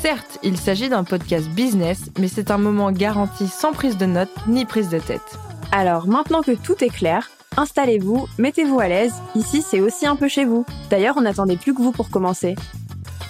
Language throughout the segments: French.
Certes, il s'agit d'un podcast business, mais c'est un moment garanti sans prise de notes ni prise de tête. Alors maintenant que tout est clair, installez-vous, mettez-vous à l'aise, ici c'est aussi un peu chez vous. D'ailleurs, on n'attendait plus que vous pour commencer.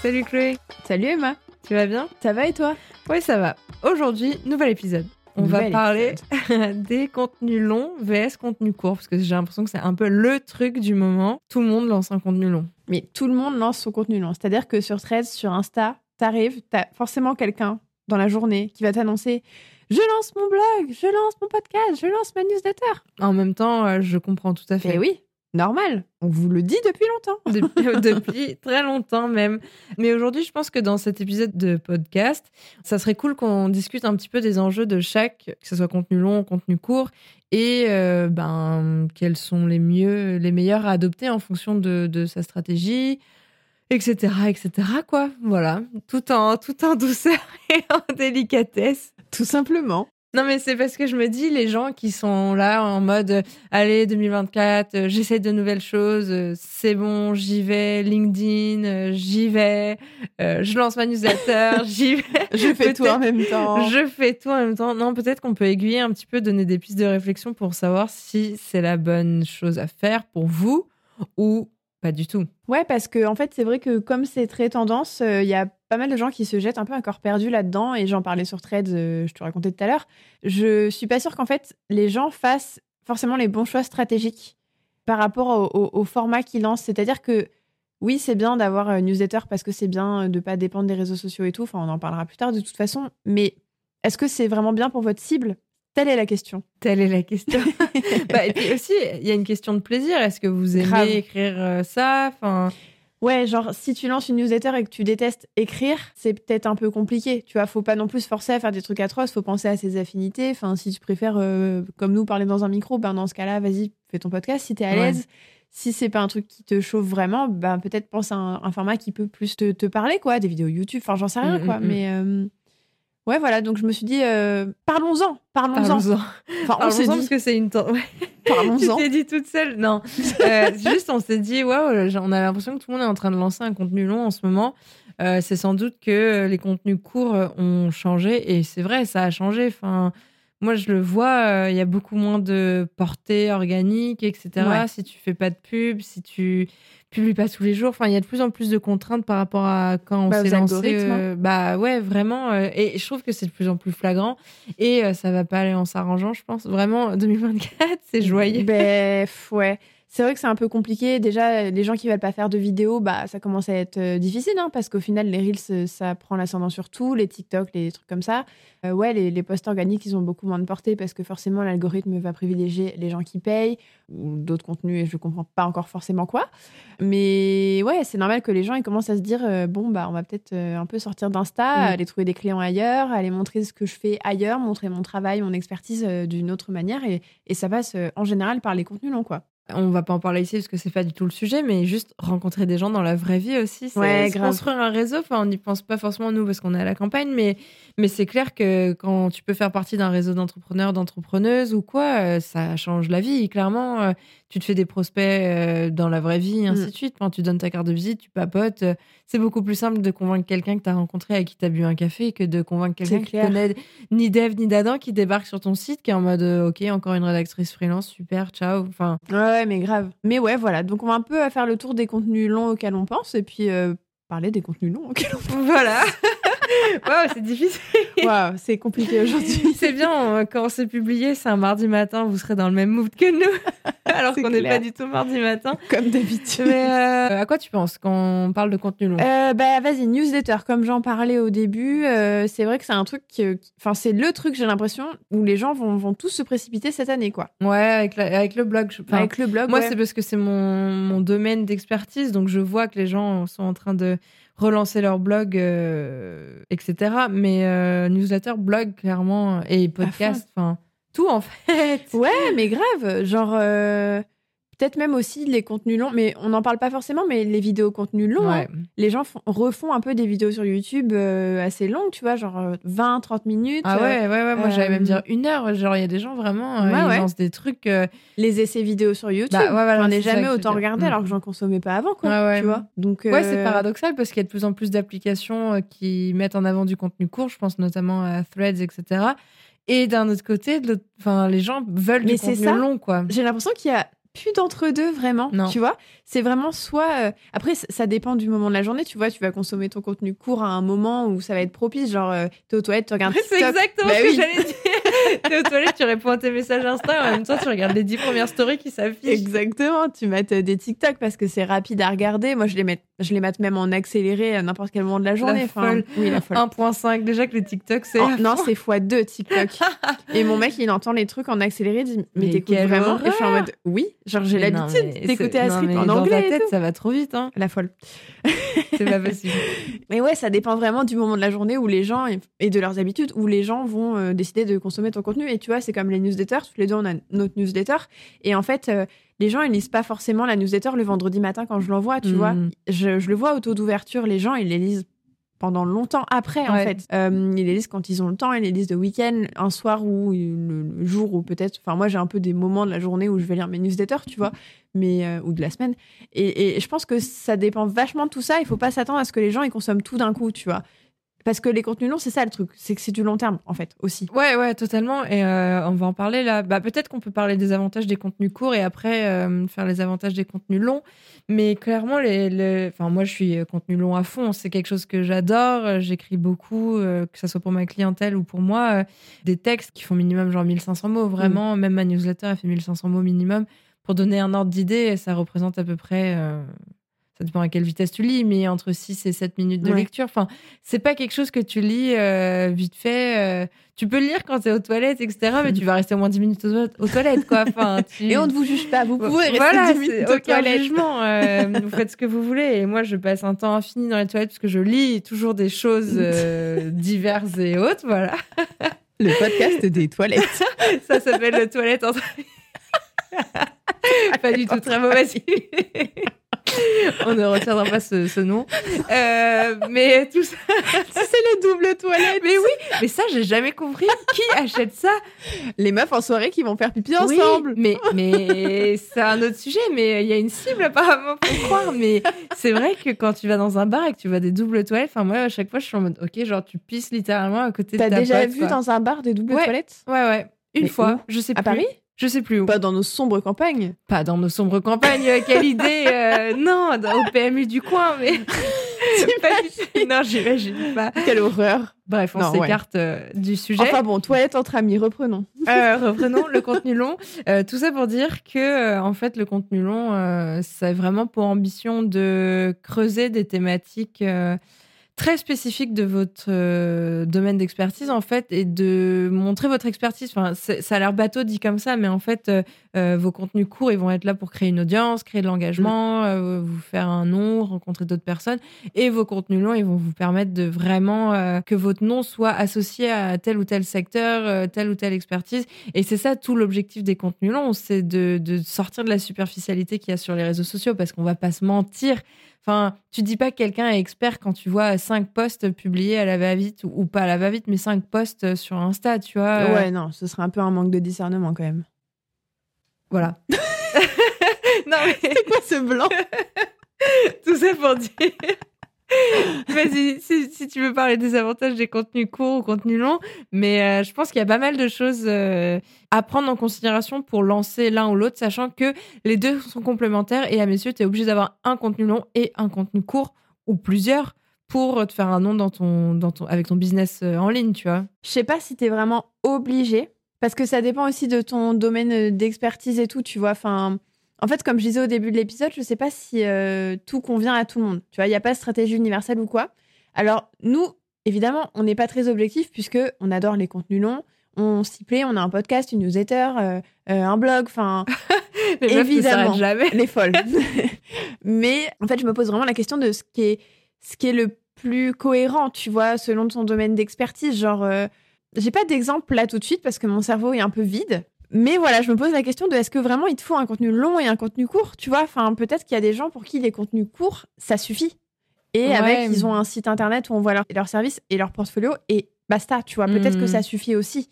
Salut Chloé Salut Emma, Tu vas bien? Ça va et toi? Oui, ça va. Aujourd'hui, nouvel épisode. On va parler des contenus longs vs contenus courts, parce que j'ai l'impression que c'est un peu le truc du moment. Tout le monde lance un contenu long. Mais tout le monde lance son contenu long. C'est-à-dire que sur Threads, sur Insta, t'arrives, t'as forcément quelqu'un dans la journée qui va t'annoncer Je lance mon blog, je lance mon podcast, je lance ma newsletter. En même temps, euh, je comprends tout à fait. Et oui, normal. On vous le dit depuis longtemps. depuis, depuis très longtemps même. Mais aujourd'hui, je pense que dans cet épisode de podcast, ça serait cool qu'on discute un petit peu des enjeux de chaque, que ce soit contenu long, contenu court, et euh, ben quels sont les mieux, les meilleurs à adopter en fonction de, de sa stratégie, etc., etc. Quoi, voilà, tout en tout en douceur et en délicatesse. Tout simplement. Non, mais c'est parce que je me dis, les gens qui sont là en mode Allez, 2024, euh, j'essaie de nouvelles choses, euh, c'est bon, j'y vais, LinkedIn, euh, j'y vais, euh, je lance ma newsletter, j'y vais. Je fais tout en même temps. Je fais tout en même temps. Non, peut-être qu'on peut aiguiller un petit peu, donner des pistes de réflexion pour savoir si c'est la bonne chose à faire pour vous ou pas du tout. Ouais, parce que en fait, c'est vrai que comme c'est très tendance, il y a pas mal de gens qui se jettent un peu un corps perdu là-dedans. Et j'en parlais sur Threads, euh, je te racontais tout à l'heure. Je suis pas sûre qu'en fait, les gens fassent forcément les bons choix stratégiques par rapport au, format qu'ils lancent. C'est-à-dire que oui, c'est bien d'avoir une newsletter parce que c'est bien de pas dépendre des réseaux sociaux et tout. Enfin, on en parlera plus tard de toute façon. Mais est-ce que c'est vraiment bien pour votre cible? Telle est la question. Telle est la question. Bah, et puis aussi, il y a une question de plaisir. Est-ce que vous aimez Grave. écrire euh, ça? Enfin, Ouais, genre si tu lances une newsletter et que tu détestes écrire, c'est peut-être un peu compliqué. Tu vois, faut pas non plus forcer à faire des trucs atroces, faut penser à ses affinités. Enfin, si tu préfères, euh, comme nous, parler dans un micro, ben dans ce cas-là, vas-y, fais ton podcast si t'es à Ouais. l'aise. Si c'est pas un truc qui te chauffe vraiment, ben peut-être pense à un, un format qui peut plus te, te parler, quoi, des vidéos YouTube. Enfin, j'en sais rien, Mm, quoi. mm, mm. Mais euh, ouais, voilà. Donc je me suis dit, euh, parlons-en, parlons-en. Parlons-en. Enfin, on s'est dit, parce que c'est une. Ouais. Tu parlons-en. t'es dit toute seule Non. Euh, juste, on s'est dit, waouh, on a l'impression que tout le monde est en train de lancer un contenu long en ce moment. Euh, c'est sans doute que les contenus courts ont changé. Et c'est vrai, ça a changé. Enfin, moi, je le vois, il y a beaucoup moins de portée organique, etc. Ouais. Si tu fais pas de pub, si tu publies pas tous les jours. Enfin, il y a de plus en plus de contraintes par rapport à quand on Bah, s'est lancé. euh, bah ouais, vraiment. euh, et je trouve que c'est de plus en plus flagrant. Et euh, ça va pas aller en s'arrangeant, je pense. Vraiment, 2024, c'est joyeux. Ben, pff, ouais. C'est vrai que c'est un peu compliqué. Déjà, les gens qui veulent pas faire de vidéos, bah, ça commence à être euh, difficile, hein, parce qu'au final, les Reels, euh, ça prend l'ascendant sur tout, les TikTok, les trucs comme ça. Euh, ouais, les, les posts organiques, ils ont beaucoup moins de portée parce que forcément, l'algorithme va privilégier les gens qui payent ou d'autres contenus et je comprends pas encore forcément quoi. Mais ouais, c'est normal que les gens ils commencent à se dire euh, bon, bah, on va peut-être un peu sortir d'Insta, Mm. aller trouver des clients ailleurs, aller montrer ce que je fais ailleurs, montrer mon travail, mon expertise euh, d'une autre manière et, et ça passe en général par les contenus longs, quoi. On va pas en parler ici parce que c'est pas du tout le sujet, mais juste rencontrer des gens dans la vraie vie aussi. C'est Ouais, construire un réseau. Enfin, on n'y pense pas forcément nous parce qu'on est à la campagne, mais, mais c'est clair que quand tu peux faire partie d'un réseau d'entrepreneurs, d'entrepreneuses ou quoi, euh, ça change la vie. Clairement, euh, tu te fais des prospects euh, dans la vraie vie, et ainsi Mm. de suite. Quand tu donnes ta carte de visite, tu papotes. C'est beaucoup plus simple de convaincre quelqu'un que tu as rencontré avec qui tu as bu un café que de convaincre quelqu'un qui connaît ni d'Eve ni d'Adam qui débarque sur ton site, qui est en mode OK, encore une rédactrice freelance, super, ciao. Enfin, Ouais, ouais, mais grave. Mais ouais, voilà. Donc, on va un peu faire le tour des contenus longs auxquels on pense et puis euh, parler des contenus longs auxquels on pense. Voilà. Waouh, c'est difficile. Waouh, c'est compliqué aujourd'hui. C'est bien, quand c'est publié, c'est un mardi matin, vous serez dans le même mood que nous. Alors qu'on n'est pas du tout mardi matin. Comme d'habitude. Mais euh, à quoi tu penses quand on parle de contenu long? Euh, Bah vas-y, newsletter. Comme j'en parlais au début, euh, c'est vrai que c'est un truc, enfin c'est le truc, j'ai l'impression, où les gens vont, vont tous se précipiter cette année, quoi. Ouais, avec, avec le blog. avec le blog. Moi, c'est parce que c'est mon, mon domaine d'expertise, donc je vois que les gens sont en train de relancer leur blog, etc. Mais newsletter, blog, clairement, et podcast, enfin tout en fait. Ouais, mais grave. Genre, euh, peut-être même aussi les contenus longs, mais on n'en parle pas forcément, mais les vidéos contenus longs, hein. les gens refont un peu des vidéos sur YouTube euh, assez longues, tu vois, genre 20, euh, 30 minutes. Ah ouais, ouais, ouais. Moi, j'allais même dire une heure. Genre, il y a des gens vraiment, ils lancent des trucs. Les essais vidéo sur YouTube. Bah, j'en ai jamais autant regardé alors que j'en consommais pas avant, quoi. Tu vois. Donc, ouais, c'est paradoxal parce qu'il y a de plus en plus d'applications qui mettent en avant du contenu court. Je pense notamment à Threads, etc. Et d'un autre côté, enfin, les gens veulent Mais du contenu ça. long, quoi. J'ai l'impression qu'il y a plus d'entre deux vraiment, tu vois. C'est vraiment soit. Euh, après, ça dépend du moment de la journée, tu vois. Tu vas consommer ton contenu court à un moment où ça va être propice, genre euh, t'es aux toilettes, tu regardes. C'est exactement bah ce que j'allais dire. T'es aux toilettes, tu réponds à tes messages Insta et en même temps tu regardes les dix premières stories qui s'affichent. Exactement. Tu mets des TikTok parce que c'est rapide à regarder. Moi, je les mets, je les mets même en accéléré à n'importe quel moment de la journée. La folle. Oui, la folle. 1.5. Déjà que les TikTok, c'est. Oh, non, c'est x2 TikTok. et mon mec, il entend les trucs en accéléré, il dit Mais, t'écoutes vraiment? Et je suis en mode Oui, genre j'ai l'habitude d'écouter Astrid en anglais. Dans ta tête, ça va trop vite. Hein. La folle. c'est pas possible. Mais ouais, ça dépend vraiment du moment de la journée où les gens, et de leurs habitudes, où les gens vont euh, décider de consommer ton contenu. Et tu vois, c'est comme les newsletters. Tous les deux, on a notre newsletter. Et en fait, euh, les gens, ils lisent pas forcément la newsletter le vendredi matin quand je l'envoie, tu vois. Mm. Je, je, le vois au taux d'ouverture, les gens, ils les lisent pendant longtemps après, en fait. Euh, ils les lisent quand ils ont le temps, ils les lisent de week-end, un soir ou le, jour ou peut-être. Enfin, moi, j'ai un peu des moments de la journée où je vais lire mes newsletters, tu vois, mais euh, ou de la semaine. Et, et, je pense que ça dépend vachement de tout ça. Il faut pas s'attendre à ce que les gens ils consomment tout d'un coup, tu vois. Parce que les contenus longs, c'est ça le truc, c'est que c'est du long terme en fait aussi. Ouais, ouais, totalement. Et euh, on va en parler là. Bah, peut-être qu'on peut parler des avantages des contenus courts et après euh, faire les avantages des contenus longs. Mais clairement, les, Enfin, moi, je suis euh, contenu long à fond. C'est quelque chose que j'adore. J'écris beaucoup, que ce soit pour ma clientèle ou pour moi, des textes qui font minimum genre 1500 mots. Vraiment, mm. même ma newsletter, elle fait 1500 mots minimum. Pour donner un ordre d'idée, ça représente à peu près ça dépend à quelle vitesse tu lis, mais entre 6 et 7 minutes de lecture. Enfin, c'est pas quelque chose que tu lis euh, vite fait. Euh, tu peux le lire quand tu es aux toilettes, etc., mais tu vas rester au moins 10 minutes aux, toilettes, quoi. Enfin, Et on ne vous juge pas, vous pouvez rester 10 minutes aux toilettes. jugement. Euh, vous faites ce que vous voulez. Et moi, je passe un temps infini dans les toilettes parce que je lis toujours des choses diverses et autres, voilà. Le podcast des toilettes. Ça s'appelle le toilette entre... pas du tout, très mauvaise On ne retiendra pas ce, nom. Euh, mais tout ça. c'est les doubles toilettes. Mais oui, mais ça, j'ai jamais compris. Qui achète ça? Les meufs en soirée qui vont faire pipi ensemble. mais mais c'est un autre sujet. Mais il y a une cible apparemment pour croire. Mais c'est vrai que quand tu vas dans un bar et que tu vois des doubles toilettes, enfin, moi, à chaque fois, je suis en mode, ok, genre, tu pisses littéralement à côté de ta T'as déjà vu dans un bar des doubles toilettes? Ouais, ouais. Une fois, je sais plus. À Paris? Je sais plus où. Pas dans nos sombres campagnes. Pas dans nos sombres campagnes, euh, quelle idée euh, Non, au PMU du coin, mais. pas non, j'imagine pas. Quelle horreur. Bref, on s'écarte euh, du sujet. Enfin bon, toilette entre amis, reprenons. reprenons le contenu long. tout ça pour dire que, en fait, le contenu long, c'est vraiment pour ambition de creuser des thématiques très spécifique de votre euh, domaine d'expertise en fait et de montrer votre expertise. Enfin, ça a l'air bateau dit comme ça, mais en fait, euh, euh, vos contenus courts, ils vont être là pour créer une audience, créer de l'engagement, mm. vous faire un nom, rencontrer d'autres personnes. Et vos contenus longs, ils vont vous permettre de vraiment que votre nom soit associé à tel ou tel secteur, telle ou telle expertise. Et c'est ça tout l'objectif des contenus longs, c'est de, de sortir de la superficialité qu'il y a sur les réseaux sociaux, parce qu'on va pas se mentir. Enfin, tu dis pas que quelqu'un est expert quand tu vois cinq posts publiés à la va-vite ou, pas à la va-vite, mais cinq posts sur Insta, tu vois. Ouais, non, ce serait un peu un manque de discernement quand même. Voilà. non, mais. C'est quoi ce blanc? Tout ça pour dire Vas-y, si, tu veux parler des avantages des contenus courts ou contenus longs, mais euh, je pense qu'il y a pas mal de choses euh, à prendre en considération pour lancer l'un ou l'autre, sachant que les deux sont complémentaires et à mes yeux, tu es obligé d'avoir un contenu long et un contenu court ou plusieurs pour te faire un nom dans ton, dans ton, avec ton business euh, en ligne, tu vois. Je sais pas si tu es vraiment obligé, parce que ça dépend aussi de ton domaine euh, d'expertise et tout, tu vois. Enfin, en fait, comme je disais au début de l'épisode, je sais pas si euh, tout convient à tout le monde. Tu vois, il n'y a pas de stratégie universelle ou quoi. Alors, nous, évidemment, on n'est pas très objectif puisque on adore les contenus longs. On s'y plaît, on a un podcast, une newsletter, un blog, enfin, évidemment, jamais. les folles. Mais en fait, je me pose vraiment la question de ce qui est ce qui est le plus cohérent, tu vois, selon ton domaine d'expertise. Genre, euh, j'ai pas d'exemple là tout de suite parce que mon cerveau est un peu vide. Mais voilà, je me pose la question de est-ce que vraiment il te faut un contenu long et un contenu court, tu vois? Enfin, peut-être qu'il y a des gens pour qui les contenus courts, ça suffit. Et avec, ils ont un site internet où on voit leur, leur service et leur portfolio et basta, tu vois. Peut-être que Mm. ça suffit aussi.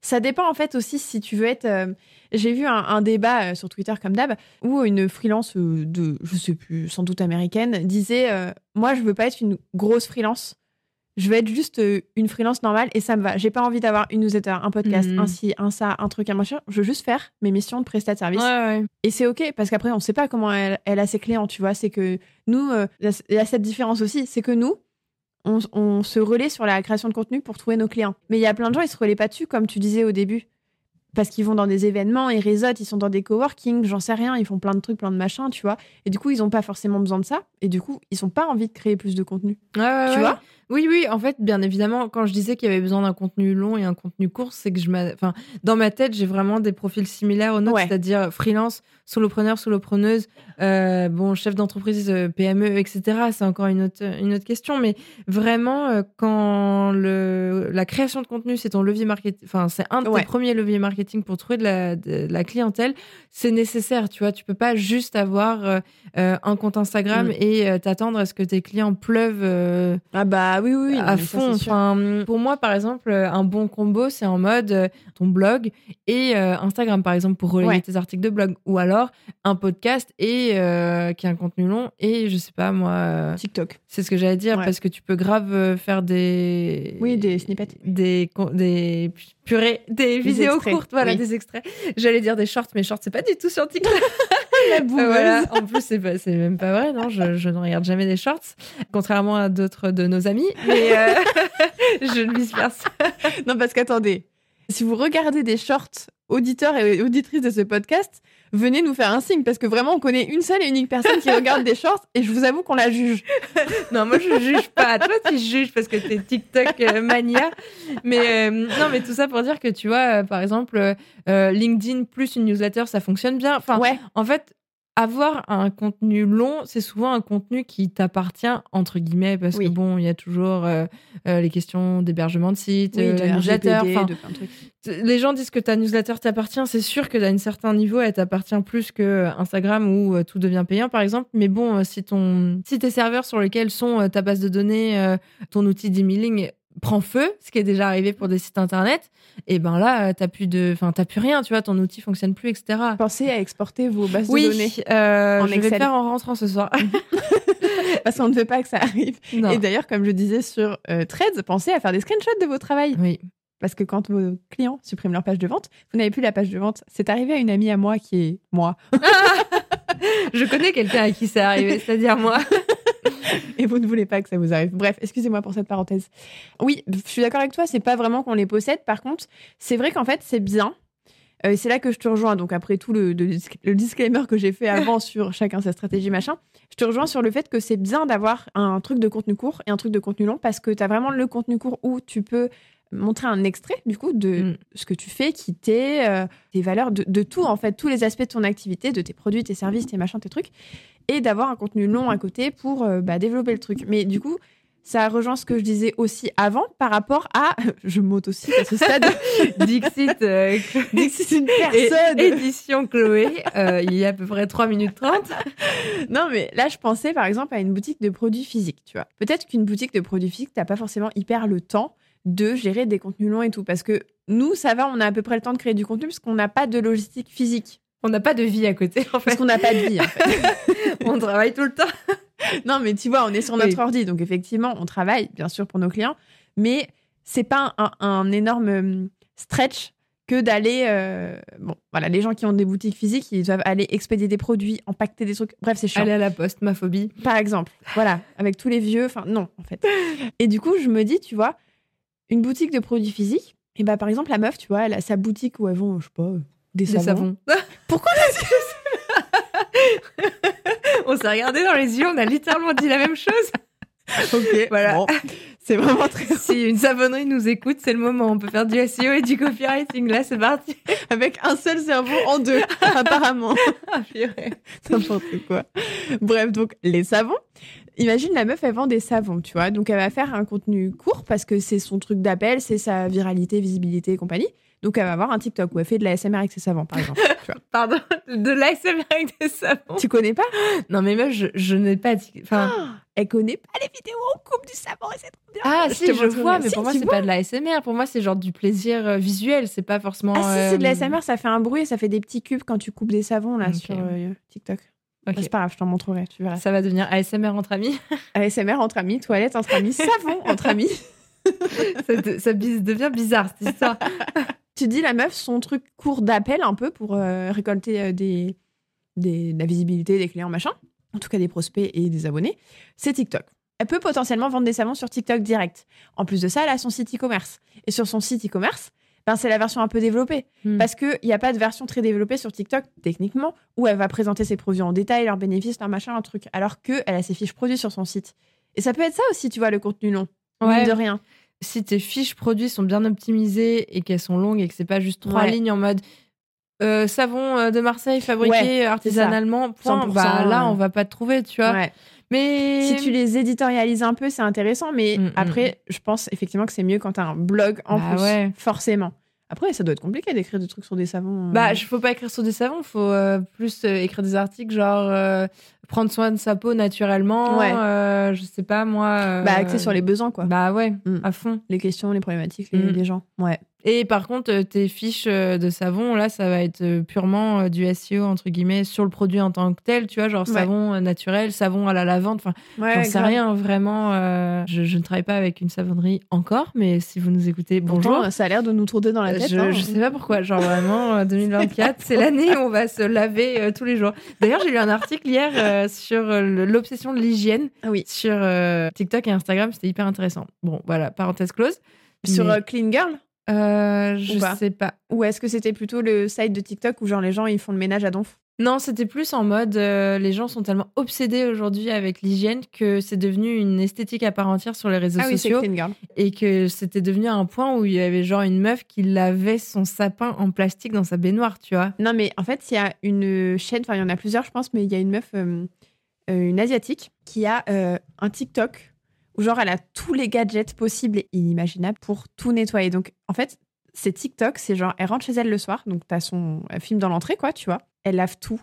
Ça dépend en fait aussi si tu veux être. euh, J'ai vu un, un débat euh, sur Twitter comme d'hab où une freelance euh, de, je sais plus, sans doute américaine, disait Moi, je veux pas être une grosse freelance. Je veux être juste euh, une freelance normale et ça me va. J'ai pas envie d'avoir une newsletter, un podcast, Mhm. un ci, un ça, un truc, un machin. Je veux juste faire mes missions de prestat de service. Ouais, ouais. Et c'est ok parce qu'après, on sait pas comment elle, elle a ses clients, tu vois. C'est que nous, euh, il y a cette différence aussi, c'est que nous, on, on se relaie sur la création de contenu pour trouver nos clients. Mais il y a plein de gens, ils se relaient pas dessus, comme tu disais au début. Parce qu'ils vont dans des événements, ils réseautent, ils sont dans des coworking, j'en sais rien, ils font plein de trucs, plein de machins, tu vois. Et du coup, ils ont pas forcément besoin de ça. Et du coup, ils ont pas envie de créer plus de contenu. Ouais, ouais, Tu ouais. vois? Oui, oui, en fait, bien évidemment, quand je disais qu'il y avait besoin d'un contenu long et un contenu court, c'est que je m'a... Enfin, dans ma tête, j'ai vraiment des profils similaires aux nôtres, Ouais. c'est-à-dire freelance, solopreneur, solopreneuse, euh, bon, chef d'entreprise, euh, PME, etc. C'est encore une autre, une autre question, mais vraiment, euh, quand le, la création de contenu, c'est ton levier marketing, enfin, c'est un de Ouais. tes premiers leviers marketing pour trouver de la, de la clientèle, c'est nécessaire, tu vois. Tu peux pas juste avoir euh, euh, un compte Instagram Mm. et euh, t'attendre à ce que tes clients pleuvent euh, Ah bah oui, oui, oui. à fond. sûr. Enfin, pour moi, par exemple, un bon combo, c'est en mode euh, ton blog et euh, Instagram, par exemple, pour relayer Ouais. tes articles de blog. Ou alors un podcast et euh, qui a un contenu long et je sais pas, moi, euh, TikTok. c'est ce que j'allais dire Ouais. parce que tu peux grave euh, faire des. Oui, des snippets. Des, des purées, des, vidéos extraits, courtes, voilà, oui. des extraits. J'allais dire des shorts, mais shorts, c'est pas du tout sur TikTok. La Euh, voilà. En plus, c'est pas- c'est même pas vrai, non. Je, je ne regarde jamais des shorts, contrairement à d'autres de nos amis. Mais euh, je ne vice versa. Non, parce qu'attendez, si vous regardez des shorts auditeurs et auditrices de ce podcast, venez nous faire un signe parce que vraiment on connaît une seule et unique personne qui regarde des shorts et je vous avoue qu'on la juge. Non, moi je juge pas. Toi, tu juges parce que t'es TikTok euh, mania. Mais euh, non, mais tout ça pour dire que tu vois, euh, par exemple, euh, LinkedIn plus une newsletter, ça fonctionne bien. Enfin, ouais, en fait. Avoir un contenu long, c'est souvent un contenu qui t'appartient, entre guillemets, parce Oui. que bon, il y a toujours euh, euh, les questions d'hébergement de site, oui, euh, de newsletter. De de les gens disent que ta newsletter t'appartient, c'est sûr que d'un certain niveau, elle t'appartient plus que Instagram où tout devient payant, par exemple. Mais bon, si ton, si tes serveurs sur lesquels sont ta base de données, ton outil d'emailing prend feu, ce qui est déjà arrivé pour des sites internet, et ben là, euh, t'as plus de, enfin, t'as plus rien, tu vois, ton outil fonctionne plus, etc. Pensez à exporter vos bases Oui, de données euh, En je vais Excel. faire en rentrant ce soir. parce qu'on ne veut pas que ça arrive. non. Et d'ailleurs, comme je disais sur euh, Threads, pensez à faire des screenshots de vos travail Oui. parce que quand vos clients suppriment leur page de vente, vous n'avez plus la page de vente. C'est arrivé à une amie à moi qui est moi Je connais quelqu'un à qui c'est arrivé, c'est-à-dire moi. et vous ne voulez pas que ça vous arrive. Bref, excusez-moi pour cette parenthèse. Oui, je suis d'accord avec toi, c'est pas vraiment qu'on les possède. Par contre, c'est vrai qu'en fait, c'est bien. Euh, c'est là que je te rejoins. Donc, après tout le disclaimer que j'ai fait avant sur chacun sa stratégie, machin, je te rejoins sur le fait que c'est bien d'avoir un truc de contenu court et un truc de contenu long parce que tu as vraiment le contenu court où tu peux montrer un extrait, du coup, de Mm. ce que tu fais, qui t'es, euh, tes valeurs, de, de tout, en fait, tous les aspects de ton activité, de tes produits, tes services, tes machins, tes trucs, et d'avoir un contenu long à côté pour euh, bah, développer le truc. Mais du coup, ça rejoint ce que je disais aussi avant par rapport à. Je m'auto aussi à ce stade. Dixit, euh, Dixit, une personne. édition Chloé, euh, il y a à peu près 3 minutes 30. Non, mais là, je pensais par exemple à une boutique de produits physiques, tu vois. Peut-être qu'une boutique de produits physiques, t'as pas forcément hyper le temps de gérer des contenus longs et tout. Parce que nous, ça va, on a à peu près le temps de créer du contenu parce qu'on n'a pas de logistique physique. On n'a pas de vie à côté, en Parce fait. qu'on n'a pas de vie, en fait. On travaille tout le temps. Non, mais tu vois, on est sur notre Oui. ordi, donc effectivement, on travaille, bien sûr, pour nos clients, mais c'est pas un, un énorme euh, stretch que d'aller. euh, Bon, voilà, les gens qui ont des boutiques physiques, ils doivent aller expédier des produits, empaqueter des trucs. Bref, c'est chiant. Aller à la poste, ma phobie. Par exemple. Voilà, avec tous les vieux. Enfin, non, en fait. Et du coup, je me dis, tu vois, une boutique de produits physiques, et bah, par exemple, la meuf, tu vois, elle a sa boutique où elles vont, je sais pas, euh, des Des savons. savons. Pourquoi on s'est regardé dans les yeux, on a littéralement dit la même chose. Ok, Voilà. Bon, c'est vraiment très. Si une savonnerie nous écoute, c'est le moment. On peut faire du SEO et du copywriting. Là, c'est parti. Avec un seul cerveau en deux, apparemment. Ah. N'importe quoi. Bref, donc les savons. Imagine la meuf, elle vend des savons, tu vois. Donc elle va faire un contenu court parce que c'est son truc d'appel, c'est sa viralité, visibilité et compagnie. Donc elle va avoir un TikTok où elle fait de la SMR avec ses savons, par exemple. tu, vois. Pardon, de l'ASMR avec des savons. tu connais pas? Non, mais meuf, je, je n'ai pas. Enfin, Elle connaît pas les vidéos où on coupe du savon et c'est trop bien. ah, Je si, je vois, mais Si, pour moi, c'est pas de l'ASMR. Pour moi, c'est genre du plaisir euh, visuel. C'est pas forcément. Ah si, c'est de la euh, SMR, ça fait un bruit et ça fait des petits cubes quand tu coupes des savons là sur euh, TikTok. ok. C'est pas grave, je t'en montrerai, tu verras. Ça va devenir ASMR entre amis. ASMR entre amis, toilette entre amis, savon entre amis. ça, devient bizarre cette histoire. Tu dis la meuf, son truc court d'appel un peu pour euh, récolter euh, des, des, de la visibilité des clients, machin. En tout cas, des prospects et des abonnés. C'est TikTok. Elle peut potentiellement vendre des savons sur TikTok direct. En plus de ça, elle a son site e-commerce. Et sur son site e-commerce, ben, c'est la version un peu développée. Hmm. Parce qu'il n'y a pas de version très développée sur TikTok, techniquement, où elle va présenter ses produits en détail, leurs bénéfices, leurs machins, un truc. Alors qu'elle a ses fiches produits sur son site. Et ça peut être ça aussi, tu vois, le contenu long. Ouais. De rien. Si tes fiches produits sont bien optimisées et qu'elles sont longues et que c'est pas juste trois Ouais. lignes en mode euh, savon euh, de Marseille fabriqué Ouais, artisanalement, point, 100%, bah là on va pas te trouver, tu vois. Ouais. Mais Si tu les éditorialises un peu, c'est intéressant, mais Mm, mm. après, je pense effectivement que c'est mieux quand tu as un blog en Bah plus, forcément. Après, ça doit être compliqué d'écrire des trucs sur des savons. euh. bah je faut pas écrire sur des savons, faut euh, plus euh, écrire des articles genre prendre soin de sa peau naturellement, Ouais. euh, je sais pas moi. euh, Bah, axé sur les besoins, quoi. Bah ouais, Mm. à fond. Les questions, les problématiques, les, Mm. les gens. Ouais. Et par contre, euh, tes fiches euh, de savon, là, ça va être purement du SEO, entre guillemets, sur le produit en tant que tel, tu vois, genre Ouais. savon naturel, savon à la lavande, enfin, Ouais, j'en sais grave. rien, vraiment. euh, je, je ne travaille pas avec une savonnerie encore, mais si vous nous écoutez, Pourtant, bonjour. ça a l'air de nous tourner dans la tête. Je, hein. je sais pas pourquoi, genre vraiment, euh, 2024, c'est l'année où on va se laver tous les jours. D'ailleurs, j'ai lu un article hier euh, sur euh, l'obsession de l'hygiène Ah oui. sur euh, TikTok et Instagram, c'était hyper intéressant. Bon, voilà, parenthèse close. Sur Mais- Clean Girl? Je sais pas. Ou est-ce que c'était plutôt le site de TikTok où genre les gens ils font le ménage à donf? Non, c'était plus en mode euh, les gens sont tellement obsédés aujourd'hui avec l'hygiène que c'est devenu une esthétique à part entière sur les réseaux Ah sociaux Girl. et que c'était devenu un point où il y avait genre une meuf qui lavait son sapin en plastique dans sa baignoire, tu vois. Non, mais en fait, il y a une chaîne, enfin, il y en a plusieurs, je pense, mais il y a une meuf, euh, euh, une asiatique, qui a euh, un TikTok où, genre, elle a tous les gadgets possibles et inimaginables pour tout nettoyer. Donc, en fait, c'est TikTok, c'est genre, elle rentre chez elle le soir, donc t'as son filme dans l'entrée, quoi, tu vois. Elle lave tout.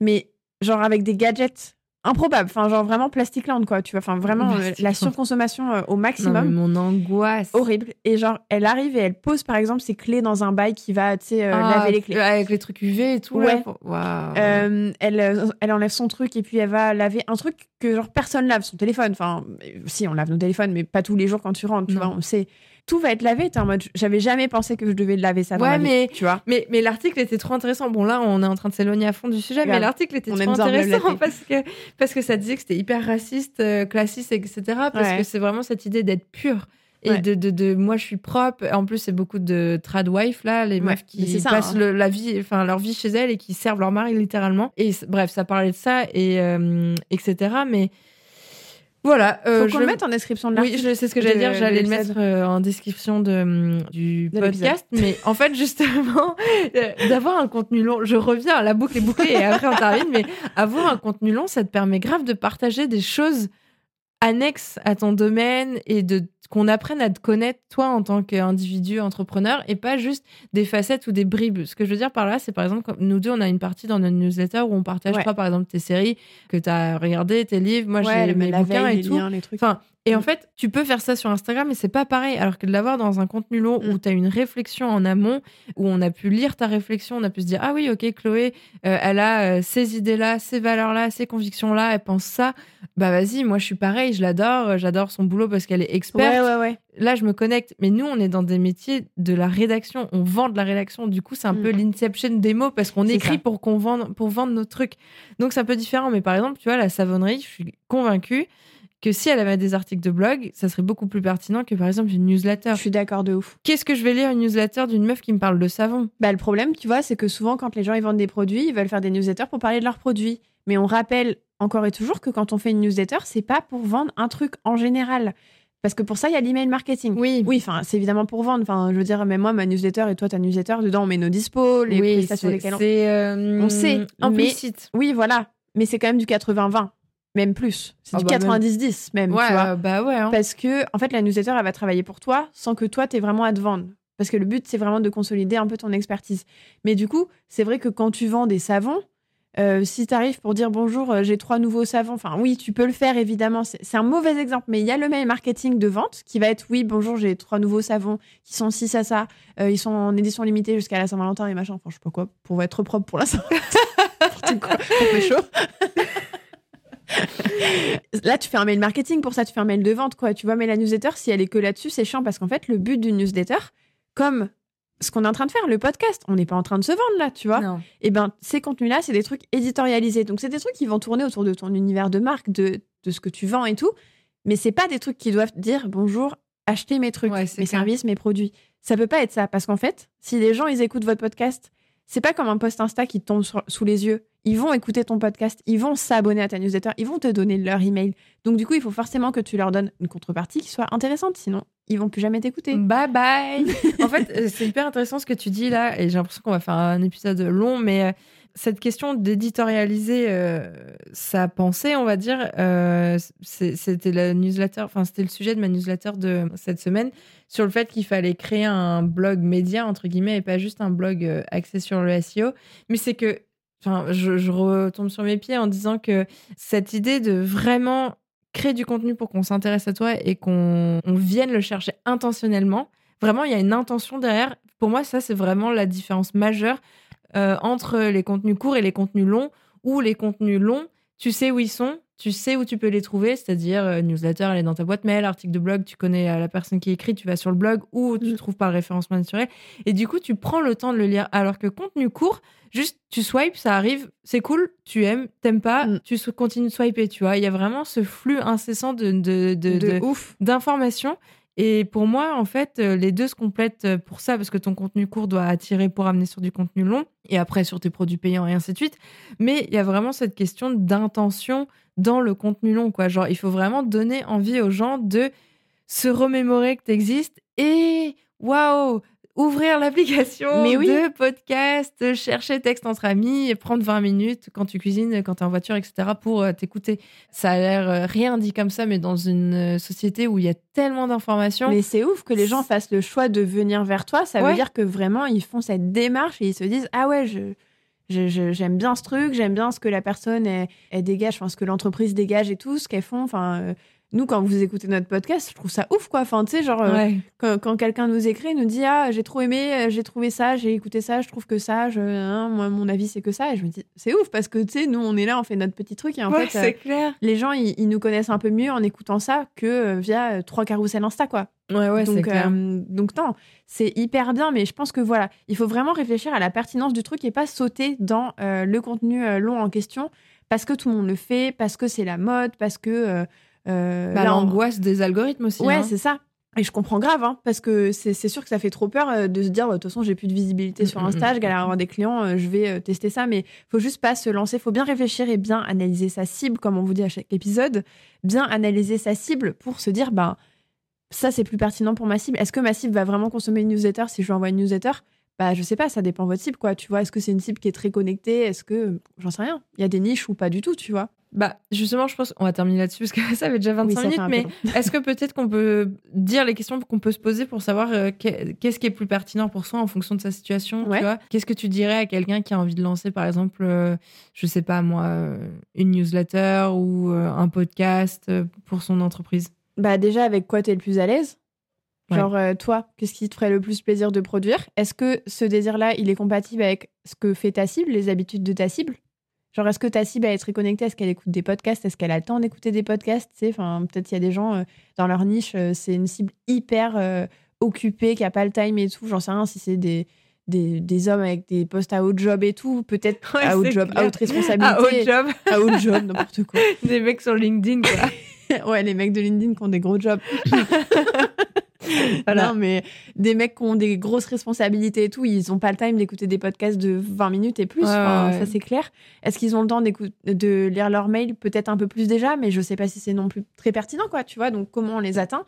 Mais, genre, avec des gadgets improbables, enfin, genre, vraiment plastic land, quoi, tu vois. Enfin, vraiment, euh, la surconsommation euh, au Non, maximum. mon angoisse. Horrible. Et genre, elle arrive et elle pose, par exemple, ses clés dans un bail qui va, tu sais, euh, Ah, laver les clés. Avec les trucs UV et tout. là, Ouais. pour-. Euh, elle, elle enlève son truc et puis elle va laver un truc que genre personne lave, son téléphone. Enfin, si on lave nos téléphones, mais pas tous les jours quand tu rentres, tu Non. vois. On sait, tout va être lavé. T'es en mode, j'avais jamais pensé que je devais laver ça. dans Ouais, ma vie, mais- tu vois. Mais, mais l'article était trop intéressant. Bon, là, on est en train de s'éloigner à fond du sujet, mais l'article était On trop intéressant parce que, parce que ça disait que c'était hyper raciste, euh, classiste, etc. Parce Ouais. que c'est vraiment cette idée d'être pur. Et Ouais. de, de, de moi, je suis propre. En plus, c'est beaucoup de trad wife, là, les Ouais, meufs qui ça, passent hein. le- la vie, enfin, leur vie chez elles et qui servent leur mari littéralement. Et bref, ça parlait de ça, et, euh, etc. Mais voilà. Faut euh, qu'on je- le mette en description de oui, l'article. je sais ce que j'allais dire. J'allais le mettre euh, en description de, hum, du De podcast. Mais en fait, justement, euh, d'avoir un contenu long, je reviens, la boucle est bouclée et après on termine. Mais avoir un contenu long, ça te permet grave de partager des choses annexes à ton domaine et de qu'on apprenne à te connaître toi en tant qu'individu entrepreneur et pas juste des facettes ou des bribes. Ce que je veux dire par là, c'est par exemple, nous deux, on a une partie dans notre newsletter où on partage Ouais. toi, par exemple, tes séries que tu as regardées, tes livres, moi Ouais, j'ai mes bouquins veille, et tout. liens, les trucs. Enfin, Et en fait, tu peux faire ça sur Instagram, mais c'est pas pareil. Alors que de l'avoir dans un contenu long Mm. où tu as une réflexion en amont, où on a pu lire ta réflexion, on a pu se dire Ah oui, ok, Chloé, euh, elle a euh, ces idées-là, ces valeurs-là, ces convictions-là, elle pense ça. Bah vas-y, moi je suis pareil, je l'adore, euh, j'adore son boulot parce qu'elle est experte. Ouais, ouais, ouais. Là, je me connecte. Mais nous, on est dans des métiers de la rédaction, on vend de la rédaction. Du coup, c'est un Mm. peu l'inception des mots parce qu'on écrit ça. pour, qu'on vende, pour vendre nos trucs. Donc c'est un peu différent. Mais par exemple, tu vois, la savonnerie, je suis convaincue que si elle avait des articles de blog, ça serait beaucoup plus pertinent que par exemple une newsletter. Je suis d'accord de ouf. Qu'est-ce que je vais lire une newsletter d'une meuf qui me parle de savon? Bah, le problème, tu vois, c'est que souvent, quand les gens ils vendent des produits, ils veulent faire des newsletters pour parler de leurs produits. Mais on rappelle encore et toujours que quand on fait une newsletter, c'est pas pour vendre un truc en général. Parce que pour ça, il y a l'email marketing. Oui. Oui, enfin, c'est évidemment pour vendre. Enfin, je veux dire, même moi, ma newsletter et toi, ta newsletter, dedans, on met nos dispos, les oui, prestations lesquelles on. c'est, euh, On sait, implicite. Oui, voilà. Mais c'est quand même du 80-20, même plus. C'est Ah du bah, même. 90-10 même, Ouais, tu vois. euh, bah ouais. hein. Parce que, en fait, la newsletter, elle va travailler pour toi sans que toi, tu vraiment à te vendre. Parce que le but, c'est vraiment de consolider un peu ton expertise. Mais du coup, c'est vrai que quand tu vends des savons, euh, si tu arrives pour dire bonjour, euh, j'ai trois nouveaux savons, enfin oui, tu peux le faire évidemment. C'est un mauvais exemple, mais il y a le mail marketing de vente qui va être oui, bonjour, j'ai trois nouveaux savons qui sont ci, ça, ça. Euh, ils sont en édition limitée jusqu'à la Saint-Valentin et machin. Enfin, je sais pas quoi, pour être propre pour la Saint-Valentin. On fait chaud. Là, tu fais un mail marketing pour ça, tu fais un mail de vente, quoi. Tu vois, mais la newsletter, si elle est que là-dessus, c'est chiant parce qu'en fait, le but d'une newsletter, comme ce qu'on est en train de faire, le podcast, on n'est pas en train de se vendre là, tu vois. Non. Et ben, ces contenus-là, c'est des trucs éditorialisés. Donc, c'est des trucs qui vont tourner autour de ton univers de marque, de, de ce que tu vends et tout. Mais c'est pas des trucs qui doivent dire bonjour, achetez mes trucs, Ouais, mes clair. services, mes produits. Ça peut pas être ça parce qu'en fait, si les gens ils écoutent votre podcast, c'est pas comme un post Insta qui tombe sur- sous les yeux. Ils vont écouter ton podcast, ils vont s'abonner à ta newsletter, ils vont te donner leur email. Donc du coup, il faut forcément que tu leur donnes une contrepartie qui soit intéressante, sinon ils vont plus jamais t'écouter. Bye bye. en fait, euh, c'est hyper intéressant ce que tu dis là, et j'ai l'impression qu'on va faire un épisode long, mais euh, cette question d'éditorialiser euh, sa pensée, on va dire, euh, c'était la newsletter, enfin c'était le sujet de ma newsletter de cette semaine sur le fait qu'il fallait créer un blog média entre guillemets et pas juste un blog euh, axé sur le SEO. Mais c'est que, enfin, je, je retombe sur mes pieds en disant que cette idée de vraiment créer du contenu pour qu'on s'intéresse à toi et qu'on on vienne le chercher intentionnellement. Vraiment, il y a une intention derrière. Pour moi, ça, c'est vraiment la différence majeure euh, entre les contenus courts et les contenus longs. Où les contenus longs, tu sais où ils sont, tu sais où tu peux les trouver, c'est-à-dire euh, newsletter, elle est dans ta boîte mail, article de blog, tu connais euh, la personne qui écrit, tu vas sur le blog ou tu Mm. trouves par le référencement naturel. Et du coup, tu prends le temps de le lire. Alors que contenu court, juste tu swipes, ça arrive, c'est cool, tu aimes, t'aimes pas, Mm. tu continues de swiper, tu vois. Il y a vraiment ce flux incessant de, de, de- de de- ouf. d'informations. Et pour moi, en fait, euh, les deux se complètent euh, pour ça, parce que ton contenu court doit attirer pour amener sur du contenu long, et après sur tes produits payants, et ainsi de suite. Mais il y a vraiment cette question d'intention dans le contenu long, quoi. Genre, il faut vraiment donner envie aux gens de se remémorer que tu existes et waouh, ouvrir l'application oui. de podcast, chercher texte entre amis et prendre 20 minutes quand tu cuisines, quand tu es en voiture, etc. pour euh, t'écouter. Ça a l'air euh, rien dit comme ça, mais dans une euh, société où il y a tellement d'informations. Mais c'est ouf que les gens fassent le choix de venir vers toi. Ça Ouais. veut dire que vraiment, ils font cette démarche et ils se disent Ah ouais, je. J'aime bien ce truc, j'aime bien ce que la personne elle, elle dégage, enfin ce que l'entreprise dégage et tout, ce qu'elles font. Enfin, euh, nous quand vous écoutez notre podcast, je trouve ça ouf quoi. Enfin, tu sais, genre euh, Ouais. quand, quand quelqu'un nous écrit, nous dit ah j'ai trop aimé, euh, j'ai trouvé ça, j'ai écouté ça, je trouve que ça, je, hein, moi mon avis c'est que ça. Et je me dis c'est ouf parce que tu sais, nous on est là, on fait notre petit truc et en Ouais, fait. euh, clair. les gens, ils, ils nous connaissent un peu mieux en écoutant ça que via trois carousels Insta, quoi Ouais, ouais, c'est donc, clair. euh, donc non, c'est hyper bien, mais je pense que voilà, il faut vraiment réfléchir à la pertinence du truc et pas sauter dans euh, le contenu long en question parce que tout le monde le fait, parce que c'est la mode, parce que euh, Bah, on- L'angoisse des algorithmes aussi. Ouais, hein. c'est ça. Et je comprends grave, hein, parce que c'est sûr que ça fait trop peur euh, de se dire, de toute façon, j'ai plus de visibilité Mm, sur mm, Insta, mm, je galère à avoir des clients, euh, je vais tester ça, mais faut juste pas se lancer. Faut bien réfléchir et bien analyser sa cible, comme on vous dit à chaque épisode. Bien analyser sa cible pour se dire, bah, ça, c'est plus pertinent pour ma cible. Est-ce que ma cible va vraiment consommer une newsletter? Si je lui envoie une newsletter bah, je sais pas, ça dépend de votre cible, quoi. Tu vois, est-ce que c'est une cible qui est très connectée? Est-ce que. J'en sais rien. Il y a des niches ou pas du tout, tu vois. Bah, justement, je pense qu'on va terminer là-dessus parce que ça fait déjà 25 Oui, ça fait minutes. Mais est-ce que peut-être qu'on peut dire les questions qu'on peut se poser pour savoir euh, qu'est- qu'est-ce qui est plus pertinent pour soi en fonction de sa situation Ouais. tu Qu'est-ce que tu dirais à quelqu'un qui a envie de lancer, par exemple, euh, je sais pas moi, euh, une newsletter ou euh, un podcast pour son entreprise? Bah déjà, avec quoi t'es le plus à l'aise? Genre, toi, qu'est-ce qui te ferait le plus plaisir de produire? Est-ce que ce désir-là, il est compatible avec ce que fait ta cible, les habitudes de ta cible? Genre, est-ce que ta cible, elle est très connectée? Est-ce qu'elle écoute des podcasts? Est-ce qu'elle a le temps d'écouter des podcasts? Enfin, Peut-être qu'il y a des gens, euh, dans leur niche, euh, c'est une cible hyper occupée, qui a pas le time et tout. J'en sais rien si c'est des, des, des, hommes avec des postes à haut job et tout. Peut-être à haut job, à haute responsabilité. À haut job. à haut job, n'importe quoi. Des mecs sur LinkedIn, quoi. ouais, les mecs de LinkedIn qui ont des gros jobs. Non, mais des mecs qui ont des grosses responsabilités et tout, ils n'ont pas le time d'écouter des podcasts de 20 minutes et plus. Ça, c'est clair. Est-ce qu'ils ont le temps de lire leurs mails Peut-être un peu plus déjà, mais je sais pas si c'est non plus très pertinent, quoi. Tu vois, donc comment on les atteint?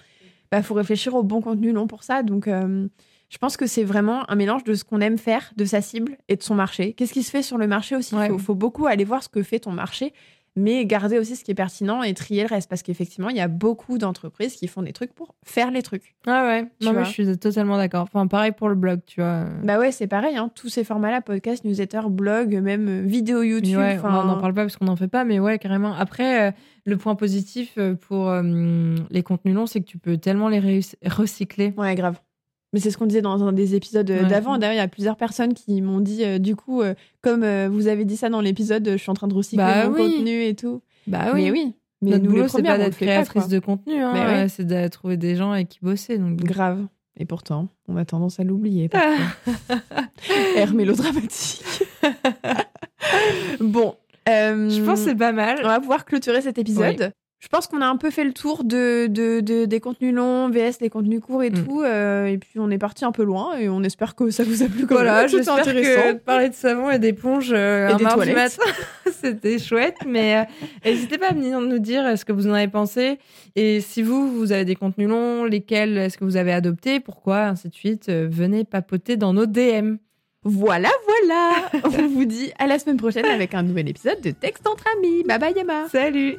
Bah, faut réfléchir au bon contenu long pour ça. Donc, euh, je pense que c'est vraiment un mélange de ce qu'on aime faire, de sa cible et de son marché. Qu'est-ce qui se fait sur le marché aussi? Il faut, beaucoup aller voir ce que fait ton marché mais garder aussi ce qui est pertinent et trier le reste parce qu'effectivement, il y a beaucoup d'entreprises qui font des trucs pour faire les trucs. Ah ouais, non, mais je suis totalement d'accord. Enfin, pareil pour le blog, tu vois. Bah ouais, c'est pareil, hein. tous ces formats-là, podcast, newsletter, blog, même euh, vidéo YouTube. Ouais, on n'en parle pas parce qu'on n'en fait pas, mais ouais, carrément. Après, euh, le point positif euh, pour les contenus longs, c'est que tu peux tellement les recycler. Ouais, grave. Mais c'est ce qu'on disait dans un des épisodes euh, d'avant. D'ailleurs, il y a plusieurs personnes qui m'ont dit, euh, du coup, euh, comme vous avez dit ça dans l'épisode, je suis en train de recycler bah mon contenu et tout. Bah oui. Mais oui. Mais Notre nous, boulot, c'est pas d'être créatrice de contenu, hein, bah c'est de trouver des gens avec qui bosser. Donc... Grave. Et pourtant, on a tendance à l'oublier. Air mélodramatique. bon. je pense que c'est pas mal. On va pouvoir clôturer cet épisode. Je pense qu'on a un peu fait le tour de, de, des contenus longs, VS, des contenus courts et mm. tout. Euh, et puis on est parti un peu loin et on espère que ça vous a plu. Comme voilà, j'espère que parler de savon et d'éponge euh, et des toilettes. c'était chouette. Mais euh, n'hésitez pas à venir nous dire ce que vous en avez pensé. Et si vous, vous avez des contenus longs, lesquels est-ce que vous avez adopté, pourquoi, ainsi de suite. venez papoter dans nos DM. Voilà, voilà On vous dit à la semaine prochaine avec un nouvel épisode de Texte entre amis. Bye bye Yama Salut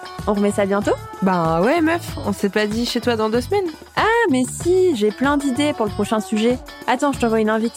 on remet ça bientôt? Bah ouais meuf, on s'est pas dit chez toi dans deux semaines Ah mais si, j'ai plein d'idées pour le prochain sujet. Attends, je t'envoie une invite.